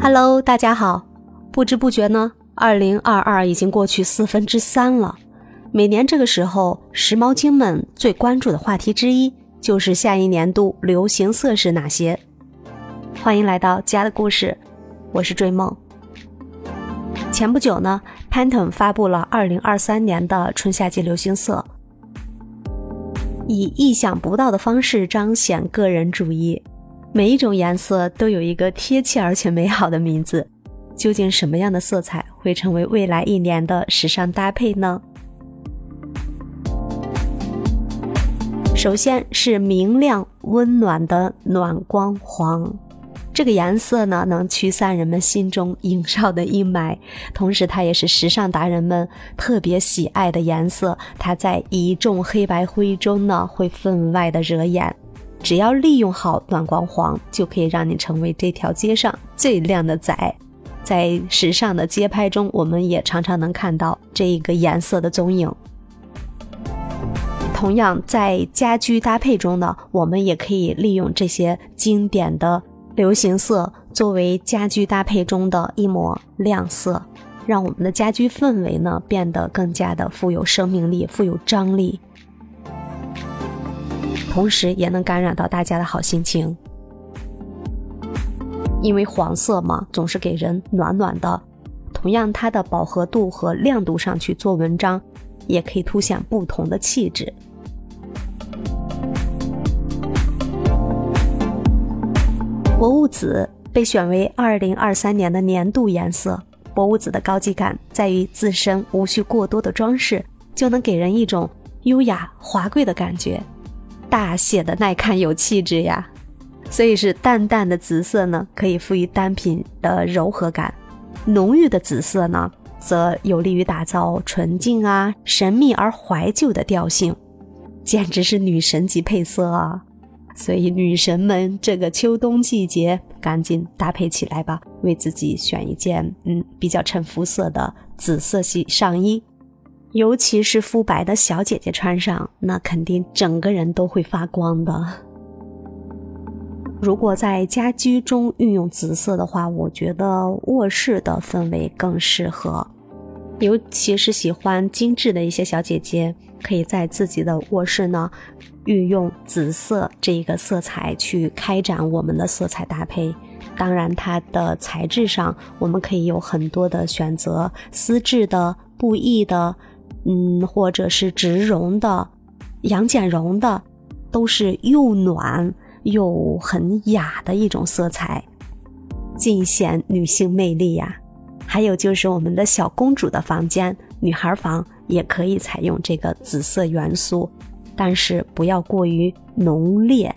Hello，大家好。不知不觉呢，二零二二已经过去四分之三了。每年这个时候，时髦精们最关注的话题之一就是下一年度流行色是哪些。欢迎来到家的故事，我是追梦。前不久呢，Pantone 发布了二零二三年的春夏季流行色，以意想不到的方式彰显个人主义。每一种颜色都有一个贴切而且美好的名字。究竟什么样的色彩会成为未来一年的时尚搭配呢？首先是明亮温暖的暖光黄，这个颜色呢能驱散人们心中萦绕的阴霾，同时它也是时尚达人们特别喜爱的颜色。它在一众黑白灰中呢会分外的惹眼。只要利用好暖光黄，就可以让你成为这条街上最靓的仔。在时尚的街拍中，我们也常常能看到这一个颜色的踪影。同样，在家居搭配中呢，我们也可以利用这些经典的流行色作为家居搭配中的一抹亮色，让我们的家居氛围呢变得更加的富有生命力、富有张力，同时也能感染到大家的好心情。因为黄色嘛，总是给人暖暖的，同样它的饱和度和亮度上去做文章，也可以凸显不同的气质。博物紫被选为二零二三年的年度颜色。博物紫的高级感在于自身无需过多的装饰，就能给人一种优雅华贵的感觉，大写的耐看有气质呀。所以是淡淡的紫色呢，可以赋予单品的柔和感；浓郁的紫色呢，则有利于打造纯净啊、神秘而怀旧的调性，简直是女神级配色啊！所以，女神们，这个秋冬季节赶紧搭配起来吧，为自己选一件嗯比较衬肤色的紫色系上衣，尤其是肤白的小姐姐穿上，那肯定整个人都会发光的。如果在家居中运用紫色的话，我觉得卧室的氛围更适合，尤其是喜欢精致的一些小姐姐，可以在自己的卧室呢。运用紫色这一个色彩去开展我们的色彩搭配，当然它的材质上我们可以有很多的选择，丝质的、布艺的，嗯，或者是植绒的、羊剪绒的，都是又暖又很雅的一种色彩，尽显女性魅力呀。还有就是我们的小公主的房间，女孩房也可以采用这个紫色元素。但是不要过于浓烈，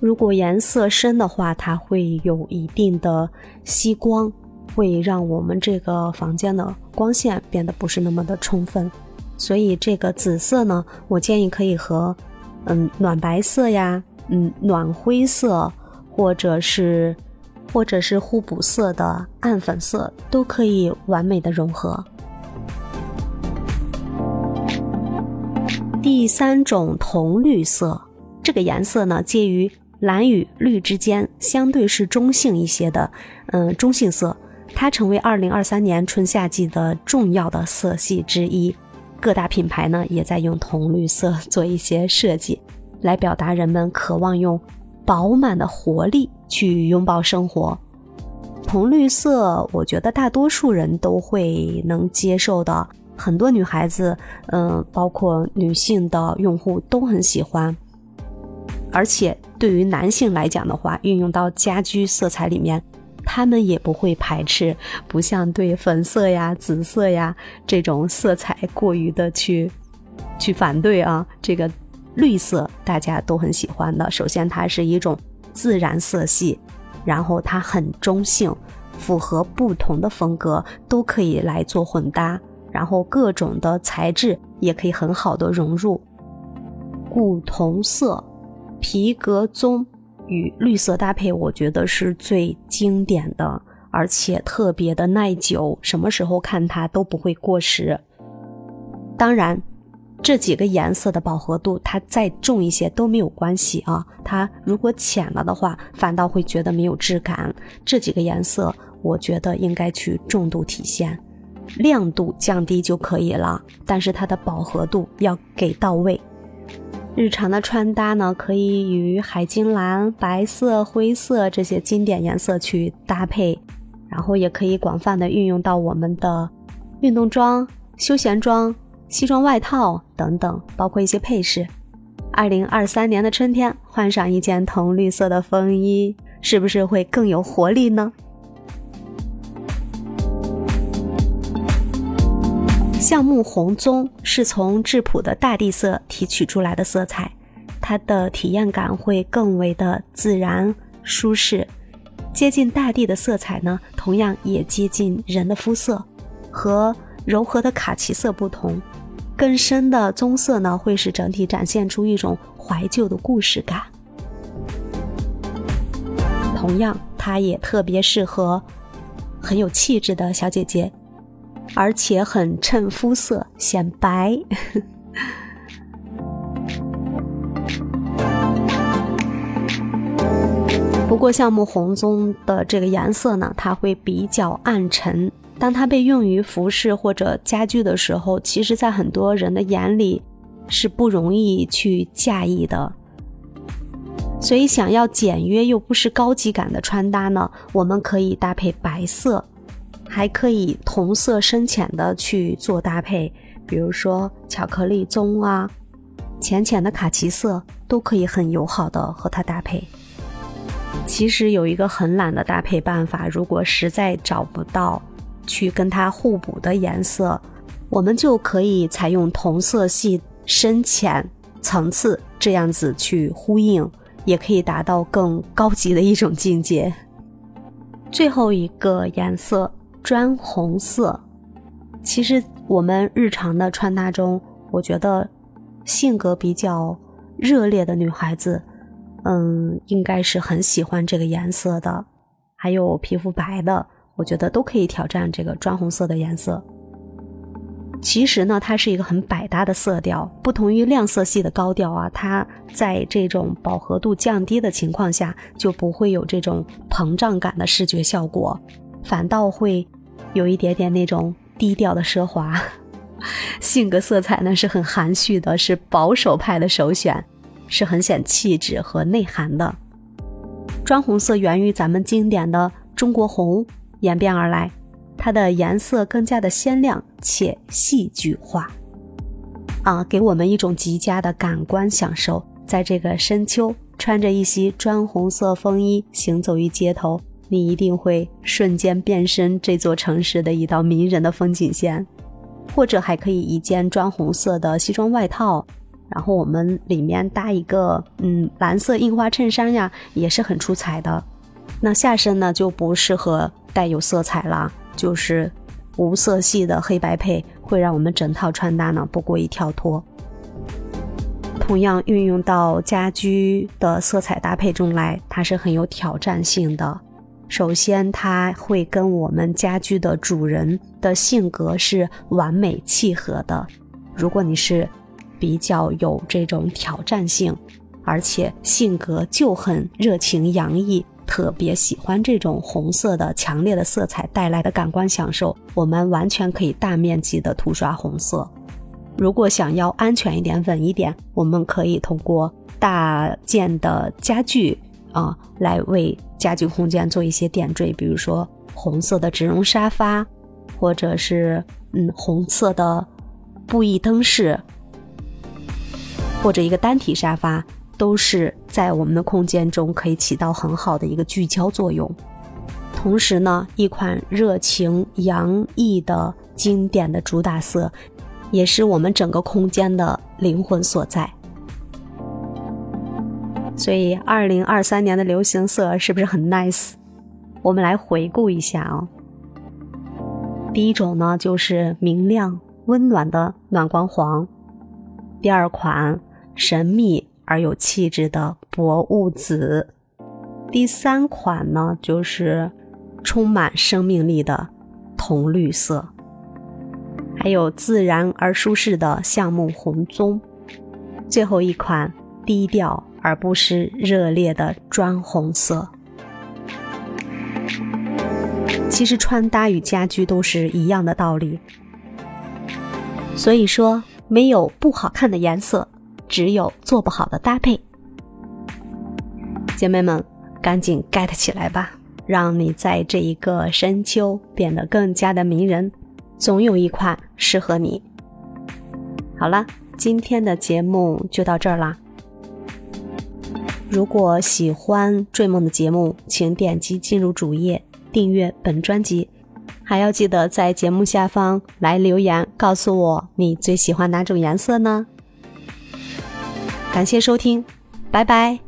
如果颜色深的话，它会有一定的吸光，会让我们这个房间的光线变得不是那么的充分。所以这个紫色呢，我建议可以和嗯暖白色呀，嗯暖灰色，或者是或者是互补色的暗粉色，都可以完美的融合。第三种铜绿色，这个颜色呢介于蓝与绿之间，相对是中性一些的，嗯，中性色。它成为二零二三年春夏季的重要的色系之一。各大品牌呢也在用铜绿色做一些设计，来表达人们渴望用饱满的活力去拥抱生活。铜绿色，我觉得大多数人都会能接受的。很多女孩子，嗯，包括女性的用户都很喜欢，而且对于男性来讲的话，运用到家居色彩里面，他们也不会排斥，不像对粉色呀、紫色呀这种色彩过于的去去反对啊。这个绿色大家都很喜欢的，首先它是一种自然色系，然后它很中性，符合不同的风格都可以来做混搭。然后各种的材质也可以很好的融入，古铜色、皮革棕与绿色搭配，我觉得是最经典的，而且特别的耐久，什么时候看它都不会过时。当然，这几个颜色的饱和度，它再重一些都没有关系啊。它如果浅了的话，反倒会觉得没有质感。这几个颜色，我觉得应该去重度体现，亮度降低就可以了，但是它的饱和度要给到位。日常的穿搭呢，可以与海金蓝、白色、灰色这些经典颜色去搭配，然后也可以广泛的运用到我们的运动装、休闲装。西装外套等等，包括一些配饰。二零二三年的春天，换上一件铜绿色的风衣，是不是会更有活力呢？橡木红棕是从质朴的大地色提取出来的色彩，它的体验感会更为的自然舒适。接近大地的色彩呢，同样也接近人的肤色，和柔和的卡其色不同。更深的棕色呢，会使整体展现出一种怀旧的故事感。同样，它也特别适合很有气质的小姐姐，而且很衬肤色，显白。不过，橡木红棕的这个颜色呢，它会比较暗沉。当它被用于服饰或者家具的时候，其实，在很多人的眼里是不容易去驾驭的。所以，想要简约又不失高级感的穿搭呢，我们可以搭配白色，还可以同色深浅的去做搭配，比如说巧克力棕啊、浅浅的卡其色，都可以很友好的和它搭配。其实有一个很懒的搭配办法，如果实在找不到。去跟它互补的颜色，我们就可以采用同色系深浅层次这样子去呼应，也可以达到更高级的一种境界。最后一个颜色砖红色，其实我们日常的穿搭中，我觉得性格比较热烈的女孩子，嗯，应该是很喜欢这个颜色的，还有皮肤白的。我觉得都可以挑战这个砖红色的颜色。其实呢，它是一个很百搭的色调，不同于亮色系的高调啊，它在这种饱和度降低的情况下，就不会有这种膨胀感的视觉效果，反倒会有一点点那种低调的奢华。性格色彩呢是很含蓄的，是保守派的首选，是很显气质和内涵的。砖红色源于咱们经典的中国红。演变而来，它的颜色更加的鲜亮且戏剧化，啊，给我们一种极佳的感官享受。在这个深秋，穿着一袭砖红色风衣行走于街头，你一定会瞬间变身这座城市的一道迷人的风景线。或者还可以一件砖红色的西装外套，然后我们里面搭一个嗯蓝色印花衬衫呀，也是很出彩的。那下身呢就不适合。带有色彩了，就是无色系的黑白配，会让我们整套穿搭呢不过于跳脱。同样运用到家居的色彩搭配中来，它是很有挑战性的。首先，它会跟我们家居的主人的性格是完美契合的。如果你是比较有这种挑战性，而且性格就很热情洋溢。特别喜欢这种红色的强烈的色彩带来的感官享受，我们完全可以大面积的涂刷红色。如果想要安全一点、稳一点，我们可以通过大件的家具啊，来为家居空间做一些点缀，比如说红色的植绒沙发，或者是嗯红色的布艺灯饰，或者一个单体沙发。都是在我们的空间中可以起到很好的一个聚焦作用，同时呢，一款热情洋溢的经典的主打色，也是我们整个空间的灵魂所在。所以，二零二三年的流行色是不是很 nice？我们来回顾一下哦。第一种呢，就是明亮温暖的暖光黄；第二款神秘。而有气质的薄雾紫，第三款呢就是充满生命力的铜绿色。还有自然而舒适的橡木红棕，最后一款低调而不失热烈的砖红色。其实穿搭与家居都是一样的道理，所以说没有不好看的颜色，只有做不好的搭配。姐妹们，赶紧 get 起来吧，让你在这一个深秋变得更加的迷人。总有一款适合你。好了，今天的节目就到这儿啦。如果喜欢追梦的节目，请点击进入主页订阅本专辑，还要记得在节目下方来留言，告诉我你最喜欢哪种颜色呢？感谢收听，拜拜。